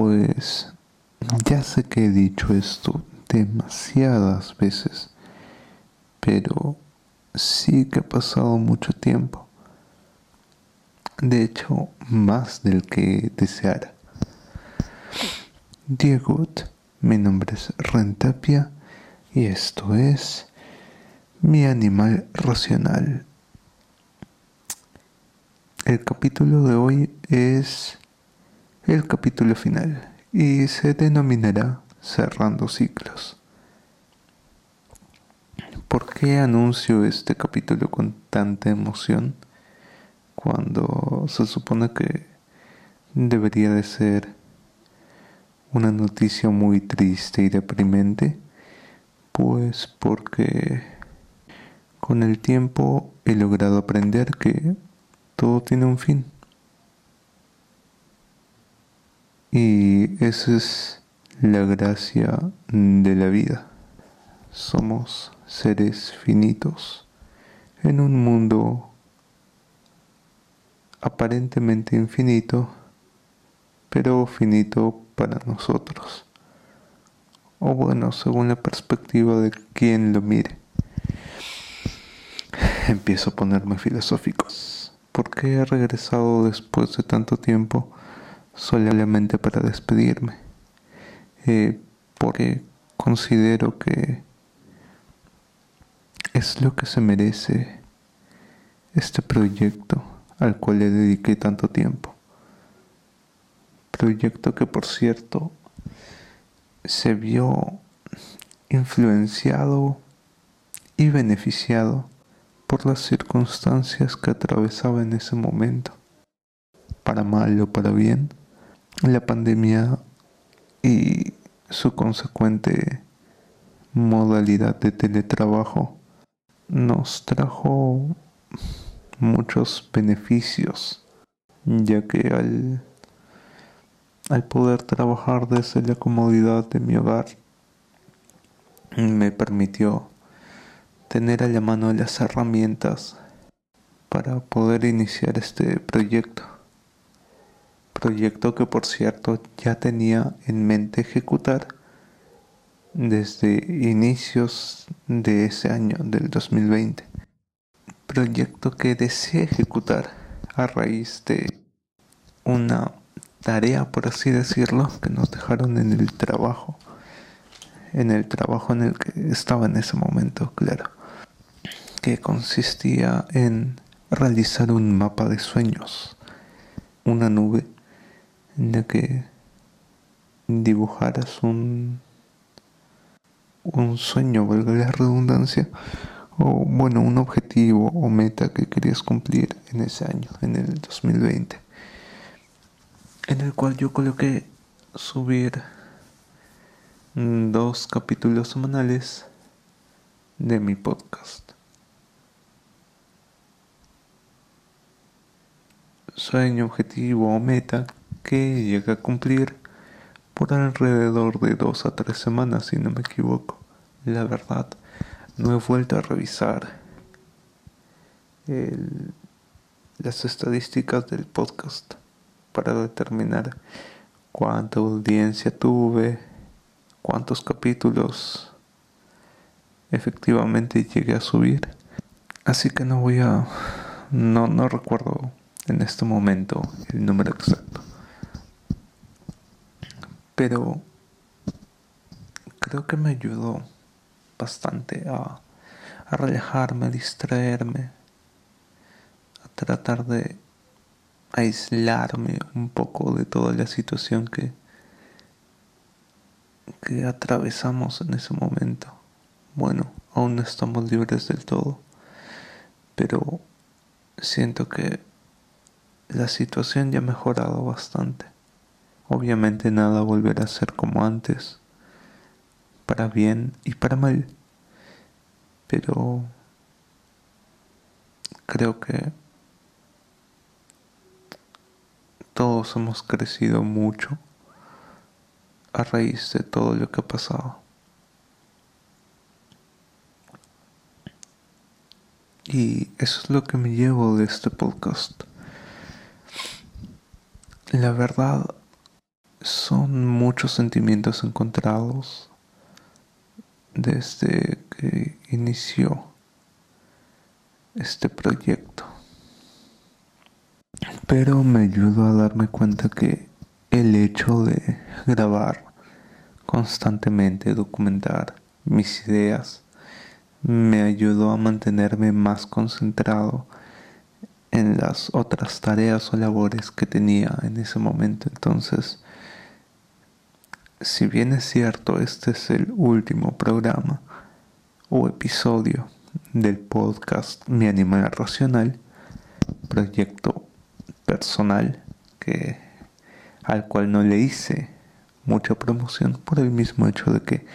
Pues ya sé que he dicho esto demasiadas veces, pero sí que ha pasado mucho tiempo. De hecho, más del que deseara. Diego, mi nombre es Rentapia y esto es mi animal racional. El capítulo de hoy es el capítulo final y se denominará Cerrando Ciclos. ¿Por qué anuncio este capítulo con tanta emoción cuando se supone que debería de ser una noticia muy triste y deprimente? Pues porque con el tiempo he logrado aprender que todo tiene un fin. Y esa es la gracia de la vida. Somos seres finitos en un mundo aparentemente infinito, pero finito para nosotros. O bueno, según la perspectiva de quien lo mire. Empiezo a ponerme filosófico. ¿Por qué he regresado después de tanto tiempo solamente para despedirme? Eh, porque considero que es lo que se merece este proyecto al cual le dediqué tanto tiempo. Proyecto que por cierto se vio influenciado y beneficiado por las circunstancias que atravesaba en ese momento. Para mal o para bien, la pandemia y su consecuente modalidad de teletrabajo nos trajo muchos beneficios, ya que al, al poder trabajar desde la comodidad de mi hogar, me permitió tener a la mano las herramientas para poder iniciar este proyecto. Proyecto que por cierto ya tenía en mente ejecutar desde inicios de ese año, del 2020. Proyecto que deseé ejecutar a raíz de una tarea, por así decirlo, que nos dejaron en el trabajo, en el trabajo en el que estaba en ese momento, claro, que consistía en realizar un mapa de sueños, una nube en la que dibujaras un un sueño, valga la redundancia, o bueno, un objetivo o meta que querías cumplir en ese año, en el 2020, en el cual yo coloqué subir dos capítulos semanales de mi podcast. Sueño, objetivo o meta que llega a cumplir por alrededor de dos a tres semanas, si no me equivoco. La verdad, no he vuelto a revisar las estadísticas del podcast para determinar cuánta audiencia tuve, cuántos capítulos efectivamente llegué a subir. Así que no voy a... No, no recuerdo en este momento el número exacto pero creo que me ayudó bastante a, relajarme, a distraerme, a tratar de aislarme un poco de toda la situación que, que atravesamos en ese momento. Bueno, aún no estamos libres del todo, pero siento que la situación ya ha mejorado bastante. Obviamente nada volverá a ser como antes, para bien y para mal, pero creo que todos hemos crecido mucho a raíz de todo lo que ha pasado. Y eso es lo que me llevo de este podcast. La verdad, son muchos sentimientos encontrados desde que inició este proyecto. Pero me ayudó a darme cuenta que el hecho de grabar constantemente, documentar mis ideas, me ayudó a mantenerme más concentrado en las otras tareas o labores que tenía en ese momento. Entonces, si bien es cierto, este es el último programa o episodio del podcast Mi Animal Racional, proyecto personal que al cual no le hice mucha promoción por el mismo hecho de que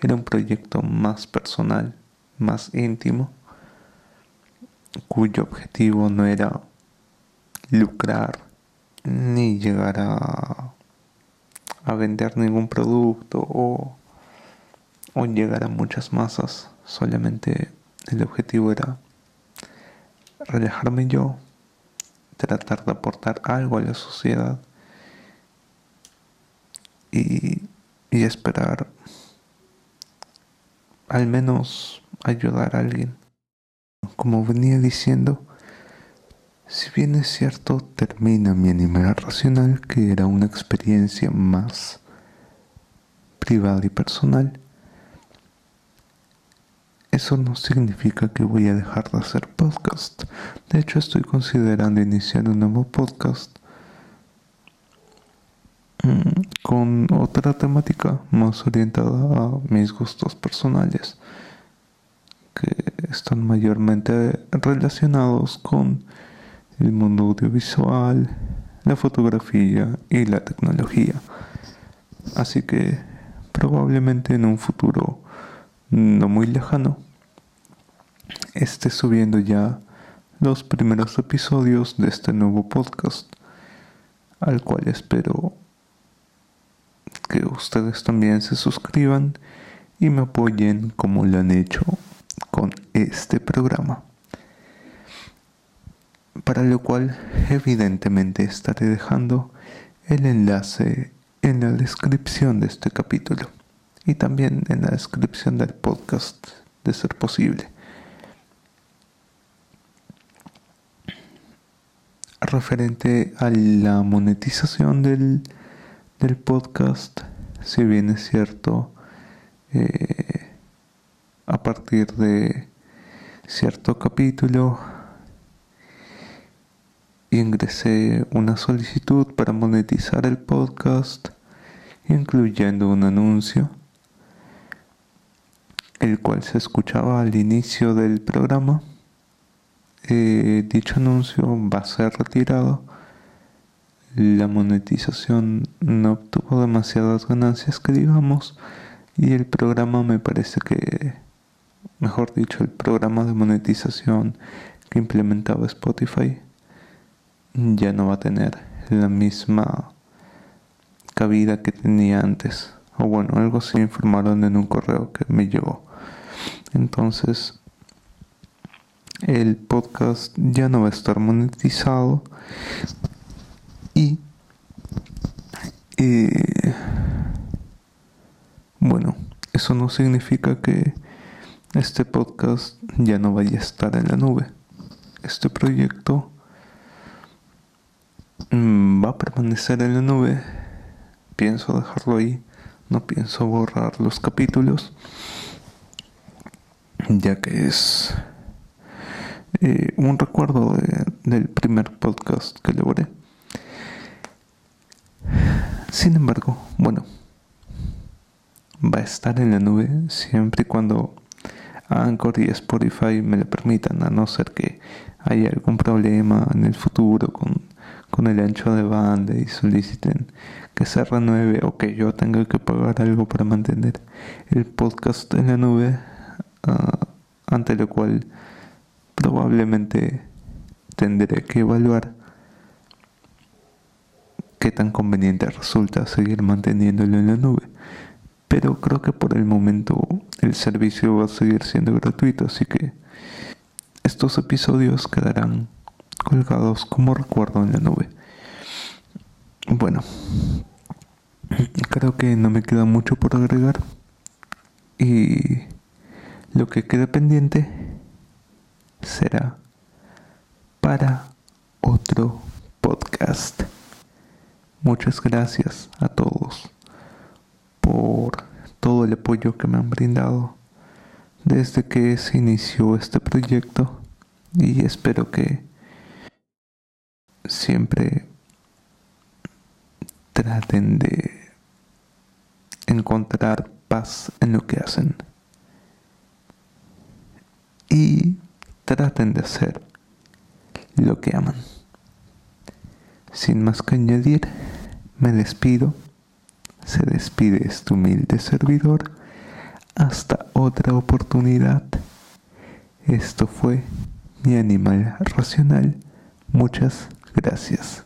era un proyecto más personal, más íntimo, cuyo objetivo no era lucrar ni llegar a, a vender ningún producto o, o llegar a muchas masas, solamente el objetivo era relajarme yo, tratar de aportar algo a la sociedad y, y esperar al menos ayudar a alguien. Como venía diciendo, si bien es cierto, termina mi animal racional, que era una experiencia más privada y personal, eso no significa que voy a dejar de hacer podcast. De hecho, estoy considerando iniciar un nuevo podcast mm, con otra temática más orientada a mis gustos personales, que están mayormente relacionados con el mundo audiovisual, la fotografía y la tecnología. Así que probablemente en un futuro no muy lejano esté subiendo ya los primeros episodios de este nuevo podcast, al cual espero que ustedes también se suscriban y me apoyen como lo han hecho con este programa. Para lo cual evidentemente estaré dejando el enlace en la descripción de este capítulo y también en la descripción del podcast de ser posible. Referente a la monetización del, podcast, si bien es cierto, eh, a partir de cierto capítulo ingresé una solicitud para monetizar el podcast, incluyendo un anuncio el cual se escuchaba al inicio del programa. Eh, dicho anuncio va a ser retirado. La monetización no obtuvo demasiadas ganancias que digamos y el programa me parece que, mejor dicho, el programa de monetización que implementaba Spotify ya no va a tener la misma cabida que tenía antes. O bueno, algo se informaron en un correo que me llegó. Entonces, el podcast ya no va a estar monetizado y eh, bueno, eso no significa que este podcast ya no vaya a estar en la nube. Este proyecto va a permanecer en la nube. Pienso dejarlo ahí. No pienso borrar los capítulos ya que es eh, un recuerdo del primer podcast que elaboré. Sin embargo, bueno, va a estar en la nube siempre y cuando Anchor y Spotify me lo permitan, a no ser que haya algún problema en el futuro con, con el ancho de banda y soliciten que se renueve o que yo tenga que pagar algo para mantener el podcast en la nube Ah, ante lo cual probablemente tendré que evaluar qué tan conveniente resulta seguir manteniéndolo en la nube. Pero creo que por el momento el servicio va a seguir siendo gratuito, así que estos episodios quedarán colgados como recuerdo en la nube. Bueno, creo que no me queda mucho por agregar. Y lo que quede pendiente será para otro podcast. Muchas gracias a todos por todo el apoyo que me han brindado desde que se inició este proyecto y espero que siempre traten de encontrar paz en lo que hacen y traten de hacer lo que aman. Sin más que añadir, me despido. Se despide este humilde servidor. Hasta otra oportunidad. Esto fue mi animal racional. Muchas gracias.